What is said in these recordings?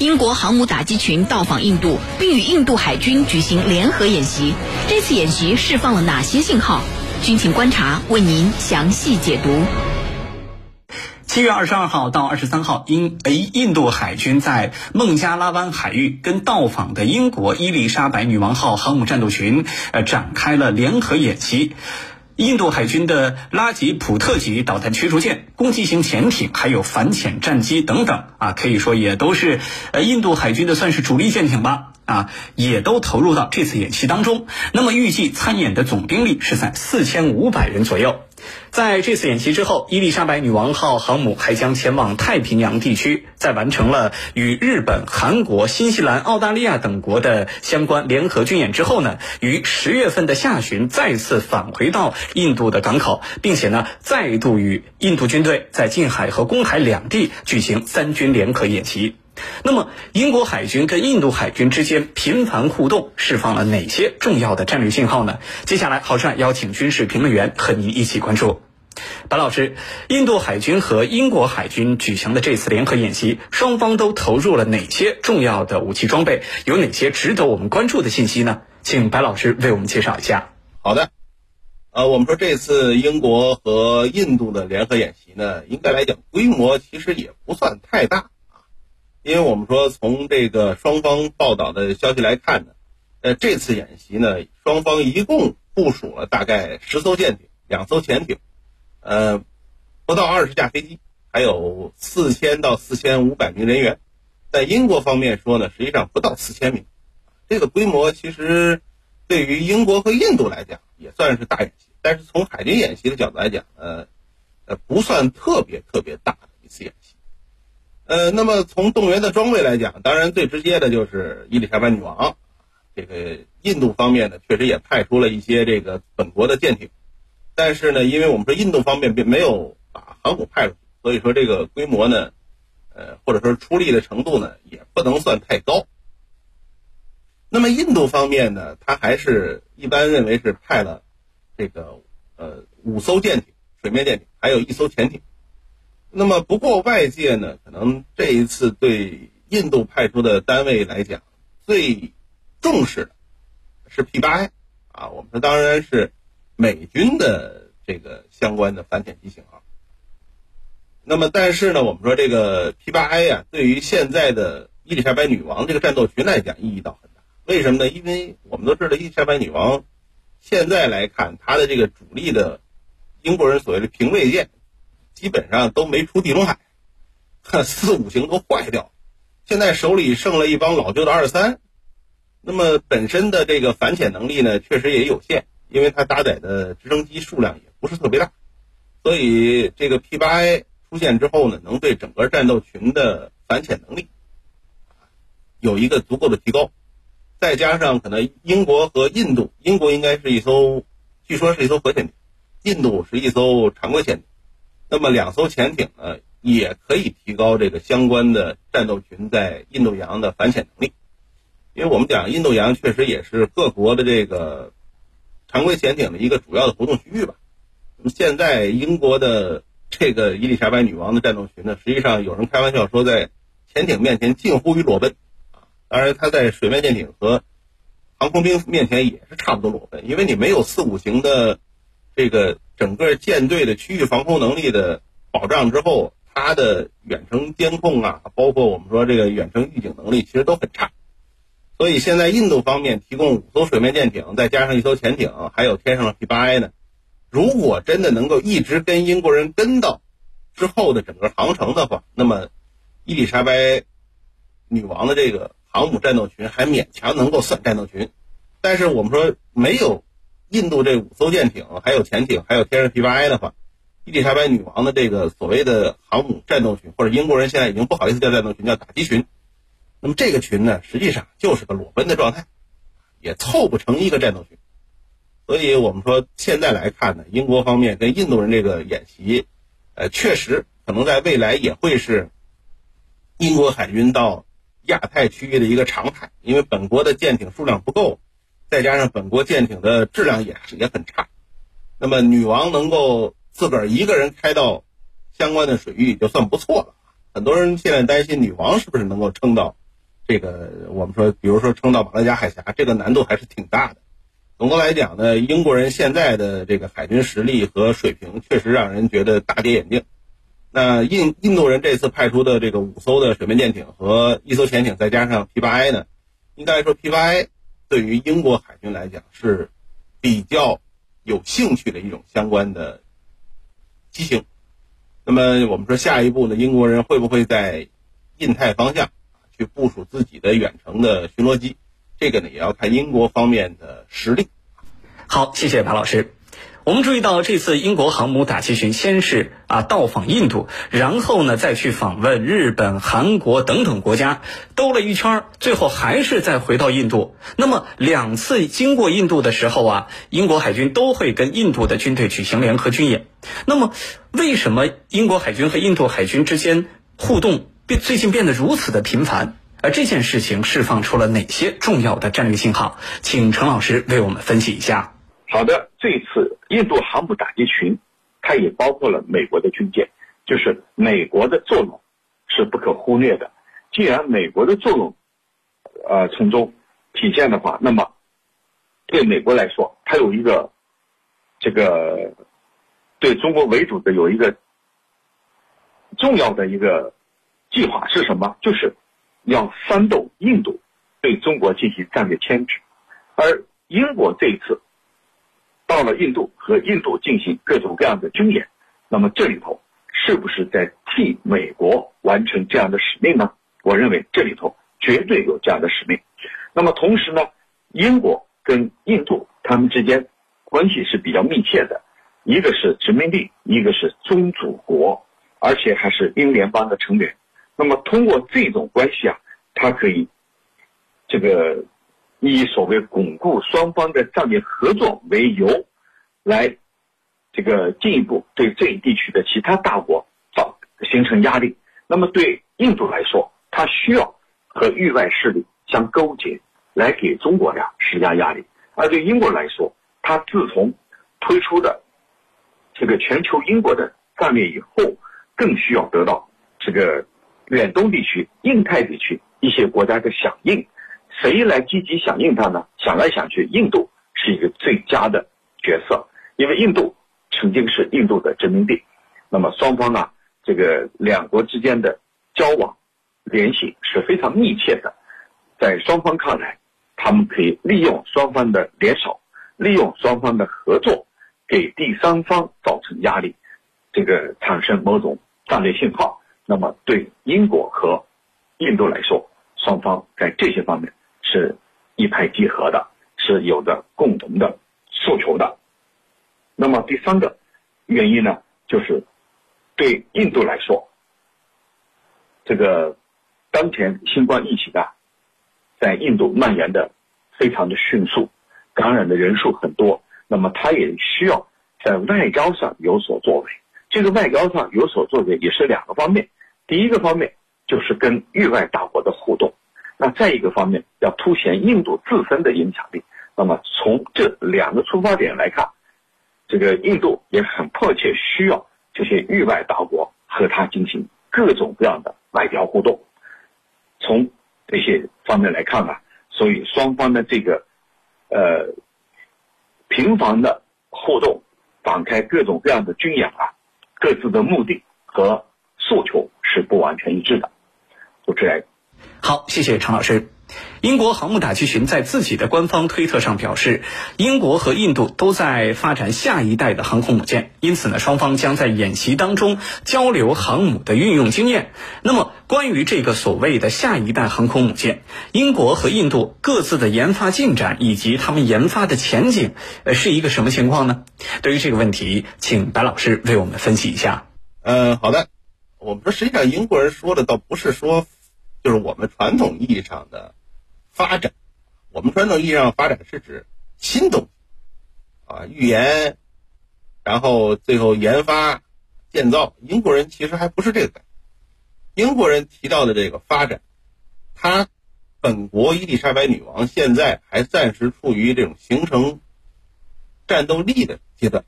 英国航母打击群到访印度，并与印度海军举行联合演习。这次演习释放了哪些信号？军情观察为您详细解读。七月二十二号到二十三号，英诶印度海军在孟加拉湾海域跟到访的英国伊丽莎白女王号航母战斗群呃展开了联合演习。印度海军的拉吉普特级导弹驱逐舰、攻击型潜艇，还有反潜战机等等啊，可以说也都是呃印度海军的算是主力舰艇吧啊，也都投入到这次演习当中。那么预计参演的总兵力是在四千五百人左右。在这次演习之后，伊丽莎白女王号航母还将前往太平洋地区，在完成了与日本、韩国、新西兰、澳大利亚等国的相关联合军演之后呢，于十月份的下旬再次返回到印度的港口，并且呢，再度与印度军队在近海和公海两地举行三军联合演习。那么，英国海军跟印度海军之间频繁互动，释放了哪些重要的战略信号呢？接下来，郝帅邀请军事评论员和您一起关注。白老师，印度海军和英国海军举行的这次联合演习，双方都投入了哪些重要的武器装备？有哪些值得我们关注的信息呢？请白老师为我们介绍一下。好的，呃，我们说这次英国和印度的联合演习呢，应该来讲规模其实也不算太大，因为我们说从这个双方报道的消息来看呢，呃，这次演习呢，双方一共部署了大概十艘舰艇、两艘潜艇。呃，不到二十架飞机，还有四千到四千五百名人员，在英国方面说呢，实际上不到四千名，这个规模其实对于英国和印度来讲也算是大演习，但是从海军演习的角度来讲，呃，呃，不算特别特别大的一次演习。呃，那么从动员的装备来讲，当然最直接的就是伊丽莎白女王，这个印度方面呢，确实也派出了一些这个本国的舰艇。但是呢，因为我们说印度方面并没有把航母派出去，所以说这个规模呢，呃，或者说出力的程度呢，也不能算太高。那么印度方面呢，他还是一般认为是派了这个呃五艘舰艇、水面舰艇，还有一艘潜艇。那么不过外界呢，可能这一次对印度派出的单位来讲，最重视的是 P 八 I 啊，我们说当然是。美军的这个相关的反潜机型号，那么但是呢，我们说这个 P 八 I 呀，对于现在的伊丽莎白女王这个战斗群来讲意义倒很大。为什么呢？因为我们都知道伊丽莎白女王现在来看，她的这个主力的英国人所谓的平卫舰，基本上都没出地中海，四五型都坏掉，现在手里剩了一帮老旧的二三，那么本身的这个反潜能力呢，确实也有限。因为它搭载的直升机数量也不是特别大，所以这个 P 八 A 出现之后呢，能对整个战斗群的反潜能力有一个足够的提高。再加上可能英国和印度，英国应该是一艘，据说是一艘核潜艇，印度是一艘常规潜艇，那么两艘潜艇呢，也可以提高这个相关的战斗群在印度洋的反潜能力。因为我们讲印度洋确实也是各国的这个。常规潜艇的一个主要的活动区域吧。那么现在英国的这个伊丽莎白女王的战斗群呢，实际上有人开玩笑说，在潜艇面前近乎于裸奔啊。当然，它在水面舰艇和航空兵面前也是差不多裸奔，因为你没有四五型的这个整个舰队的区域防空能力的保障之后，它的远程监控啊，包括我们说这个远程预警能力，其实都很差。所以现在印度方面提供五艘水面舰艇，再加上一艘潜艇，还有天上的 P 八 I 呢。如果真的能够一直跟英国人跟到之后的整个航程的话，那么伊丽莎白女王的这个航母战斗群还勉强能够算战斗群。但是我们说没有印度这五艘舰艇，还有潜艇，还有天然 P 八 I 的话，伊丽莎白女王的这个所谓的航母战斗群，或者英国人现在已经不好意思叫战斗群，叫打击群。那么这个群呢，实际上就是个裸奔的状态，也凑不成一个战斗群。所以我们说现在来看呢，英国方面跟印度人这个演习，呃，确实可能在未来也会是英国海军到亚太区域的一个常态。因为本国的舰艇数量不够，再加上本国舰艇的质量也也很差。那么女王能够自个儿一个人开到相关的水域，就算不错了。很多人现在担心女王是不是能够撑到。这个我们说，比如说撑到马六甲海峡，这个难度还是挺大的。总的来讲呢，英国人现在的这个海军实力和水平，确实让人觉得大跌眼镜。那印印度人这次派出的这个五艘的水面舰艇和一艘潜艇，再加上 P 八 I 呢，应该说 P 八 I 对于英国海军来讲是比较有兴趣的一种相关的机型。那么我们说下一步呢，英国人会不会在印太方向去部署自己的远程的巡逻机？这个呢，也要看英国方面的实力。好，谢谢马老师。我们注意到，这次英国航母打击群先是啊到访印度，然后呢再去访问日本、韩国等等国家，兜了一圈，最后还是再回到印度。那么两次经过印度的时候啊，英国海军都会跟印度的军队举行联合军演。那么，为什么英国海军和印度海军之间互动变最近变得如此的频繁？而这件事情释放出了哪些重要的战略信号？请陈老师为我们分析一下。好的，这次印度航母打击群，它也包括了美国的军舰，就是美国的作用是不可忽略的。既然美国的作用，呃，从中体现的话，那么对美国来说，它有一个这个对中国为主的有一个重要的一个计划是什么？就是要煽动印度对中国进行战略牵制，而英国这一次。到了印度和印度进行各种各样的军演，那么这里头是不是在替美国完成这样的使命呢？我认为这里头绝对有这样的使命。那么同时呢，英国跟印度他们之间关系是比较密切的，一个是殖民地，一个是宗主国，而且还是英联邦的成员。那么通过这种关系啊，它可以这个。以所谓巩固双方的战略合作为由，来这个进一步对这一地区的其他大国造形成压力。那么对印度来说，它需要和域外势力相勾结，来给中国呀施加压力；而对英国来说，它自从推出的这个全球英国的战略以后，更需要得到这个远东地区、印太地区一些国家的响应。谁来积极响应它呢？想来想去，印度是一个最佳的角色，因为印度曾经是印度的殖民地。那么双方呢，这个两国之间的交往联系是非常密切的。在双方看来，他们可以利用双方的联手，利用双方的合作，给第三方造成压力，这个产生某种战略信号。那么对英国和印度来说，双方在这些方面。是一拍即合的，是有着共同的诉求的。那么第三个原因呢，就是对印度来说，这个当前新冠疫情啊，在印度蔓延的非常的迅速，感染的人数很多。那么它也需要在外交上有所作为。这个外交上有所作为也是两个方面。第一个方面就是跟域外大国的互动。那再一个方面，要凸显印度自身的影响力。那么从这两个出发点来看，这个印度也很迫切需要这些域外大国和他进行各种各样的外交互动。从这些方面来看呢，所以双方的这个呃频繁的互动，展开各种各样的军演啊，各自的目的和诉求是不完全一致的。主持人。好，谢谢常老师。英国航母打击群在自己的官方推特上表示，英国和印度都在发展下一代的航空母舰，因此呢，双方将在演习当中交流航母的运用经验。那么，关于这个所谓的下一代航空母舰，英国和印度各自的研发进展以及他们研发的前景，呃，是一个什么情况呢？对于这个问题，请白老师为我们分析一下。嗯，好的。我们说，实际上英国人说的倒不是说。就是我们传统意义上的发展，我们传统意义上发展是指新东西啊，预言，然后最后研发、建造。英国人其实还不是这个概念。英国人提到的这个发展，他本国伊丽莎白女王现在还暂时处于这种形成战斗力的阶段，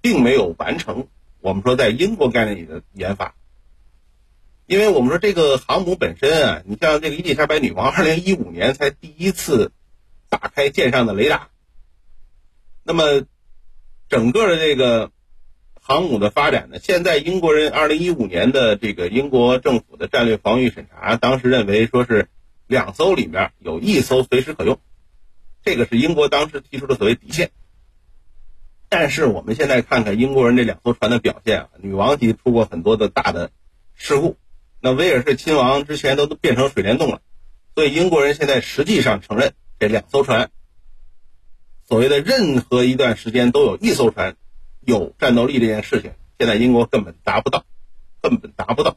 并没有完成我们说在英国概念里的研发。因为我们说这个航母本身啊，你像这个伊丽莎白女王，二零一五年才第一次打开舰上的雷达。那么，整个的这个航母的发展呢，现在英国人二零一五年的这个英国政府的战略防御审查，当时认为说是两艘里面有一艘随时可用，这个是英国当时提出的所谓底线。但是我们现在看看英国人这两艘船的表现啊，女王级出过很多的大的事故，那威尔士亲王之前都都变成水帘洞了，所以英国人现在实际上承认这两艘船。所谓的任何一段时间都有一艘船有战斗力这件事情，现在英国根本达不到，根本达不到。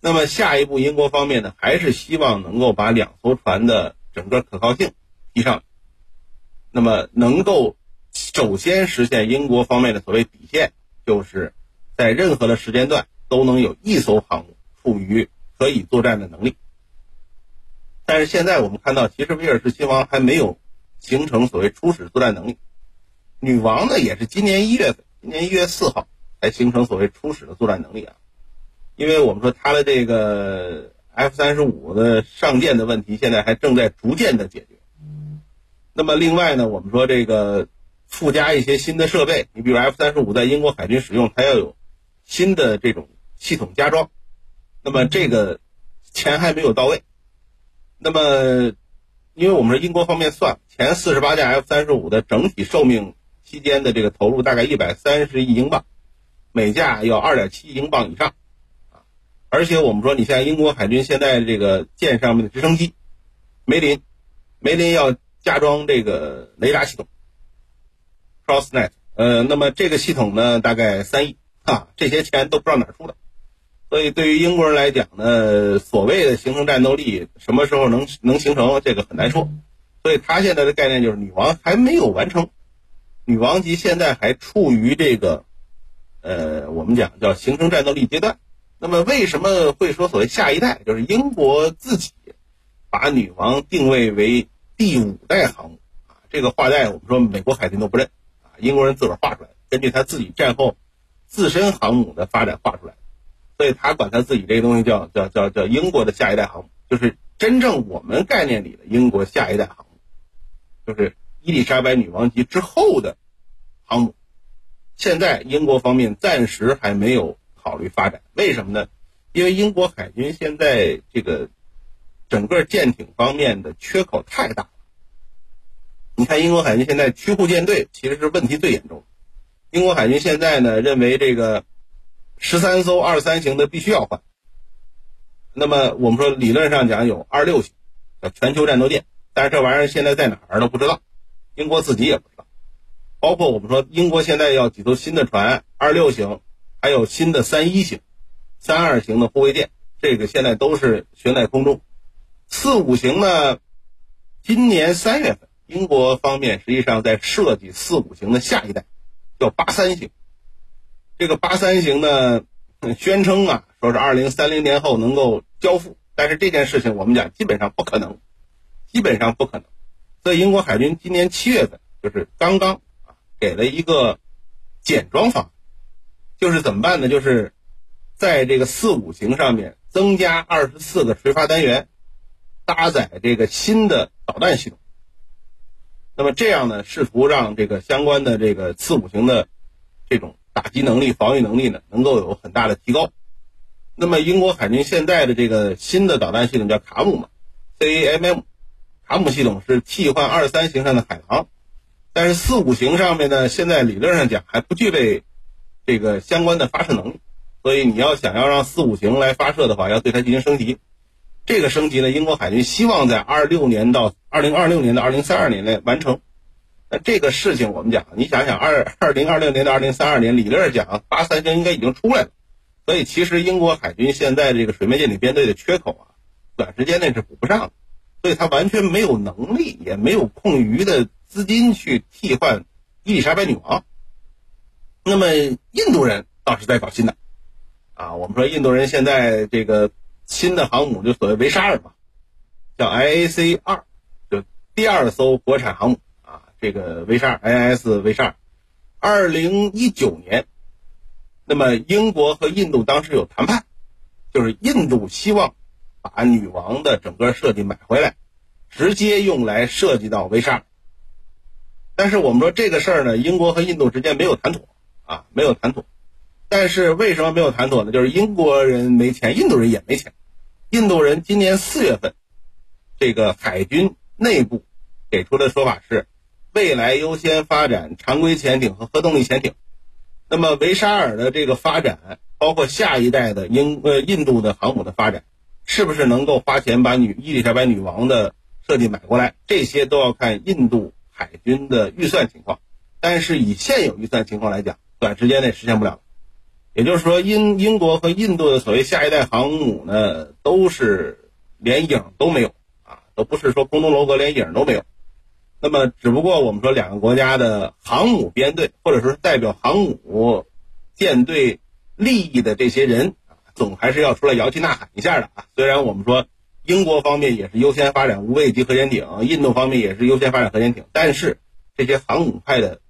那么下一步，英国方面呢，还是希望能够把两艘船的整个可靠性提上，那么能够首先实现英国方面的所谓底线，就是在任何的时间段都能有一艘航母处于可以作战的能力。但是现在我们看到，其实威尔士亲王还没有。形成所谓初始作战能力，女王呢也是今年一月份，今年一月四号才形成所谓初始的作战能力啊。因为我们说它的这个 F 三十五的上舰的问题，现在还正在逐渐的解决。那么另外呢，我们说这个附加一些新的设备，你比如 F 三十五在英国海军使用，它要有新的这种系统加装，那么这个钱还没有到位，那么。因为我们是英国方面算，前四十八架 F 三十五的整体寿命期间的这个投入大概一百三十亿英镑，每架要二点七亿英镑以上，啊，而且我们说，你像英国海军现在这个舰上面的直升机，梅林，梅林要加装这个雷达系统，CrossNet，呃，那么这个系统呢，大概三亿，哈，这些钱都不知道哪出的。所以，对于英国人来讲呢，所谓的形成战斗力，什么时候能能形成，这个很难说。所以他现在的概念就是，女王还没有完成，女王级现在还处于这个，呃，我们讲叫形成战斗力阶段。那么，为什么会说所谓下一代？就是英国自己把女王定位为第五代航母啊，这个画带我们说美国海军都不认啊，英国人自个儿画出来，根据他自己战后自身航母的发展画出来。所以他管他自己这个东西叫叫叫叫英国的下一代航母，就是真正我们概念里的英国下一代航母，就是伊丽莎白女王级之后的航母。现在英国方面暂时还没有考虑发展，为什么呢？因为英国海军现在这个整个舰艇方面的缺口太大了。你看英国海军现在驱护舰队其实是问题最严重。英国海军现在呢认为这个。十三艘二三型的必须要换。那么我们说理论上讲有二六型，叫全球战斗舰，但是这玩意儿现在在哪儿都不知道，英国自己也不知道。包括我们说英国现在要几艘新的船，二六型，还有新的三一型、三二型的护卫舰，这个现在都是悬在空中。四五型呢，今年三月份，英国方面实际上在设计四五型的下一代，叫八三型。这个八三型呢，宣称啊，说是二零三零年后能够交付，但是这件事情我们讲基本上不可能，基本上不可能。所以英国海军今年七月份就是刚刚啊给了一个简装方案，就是怎么办呢？就是在这个四五型上面增加二十四个垂发单元，搭载这个新的导弹系统。那么这样呢，试图让这个相关的这个四五型的这种。打击能力、防御能力呢，能够有很大的提高。那么，英国海军现在的这个新的导弹系统叫卡姆嘛，CAMM，卡姆系统是替换二三型上的海狼，但是四五型上面呢，现在理论上讲还不具备这个相关的发射能力，所以你要想要让四五型来发射的话，要对它进行升级。这个升级呢，英国海军希望在二六年到二零二六年到二零三二年内完成。那这个事情我们讲，你想想，二二零二六年到二零三二年，理论上讲，八三型应该已经出来了。所以其实英国海军现在这个水面舰艇编队的缺口啊，短时间内是补不上的。所以他完全没有能力，也没有空余的资金去替换伊丽莎白女王。那么印度人倒是在搞新的，啊，我们说印度人现在这个新的航母就所谓维沙尔嘛，叫 IAC 二，就第二艘国产航母。这个威沙尔 INS 威沙尔，二零一九年，那么英国和印度当时有谈判，就是印度希望把女王的整个设计买回来，直接用来设计到维沙尔。但是我们说这个事儿呢，英国和印度之间没有谈妥啊，没有谈妥。但是为什么没有谈妥呢？就是英国人没钱，印度人也没钱。印度人今年四月份，这个海军内部给出的说法是，未来优先发展常规潜艇和核动力潜艇。那么维沙尔的这个发展，包括下一代的英呃印度的航母的发展，是不是能够花钱把女伊丽莎白女王的设计买过来？这些都要看印度海军的预算情况。但是以现有预算情况来讲，短时间内实现不了。也就是说，英英国和印度的所谓下一代航母呢，都是连影都没有啊，都不是说空中楼阁连影都没有。那么，只不过我们说两个国家的航母编队，或者说代表航母舰队利益的这些人，总还是要出来摇旗呐喊一下的啊。虽然我们说英国方面也是优先发展无畏级核潜艇，印度方面也是优先发展核潜艇，但是这些航母派的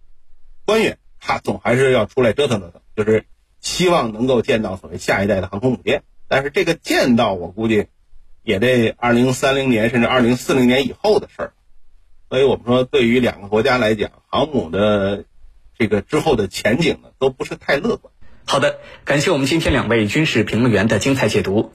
官员，他总还是要出来折腾折腾，就是。希望能够见到所谓下一代的航空母舰，但是这个见到我估计也得二零三零年甚至二零四零年以后的事儿。所以我们说，对于两个国家来讲，航母的这个之后的前景呢，都不是太乐观。好的，感谢我们今天两位军事评论员的精彩解读。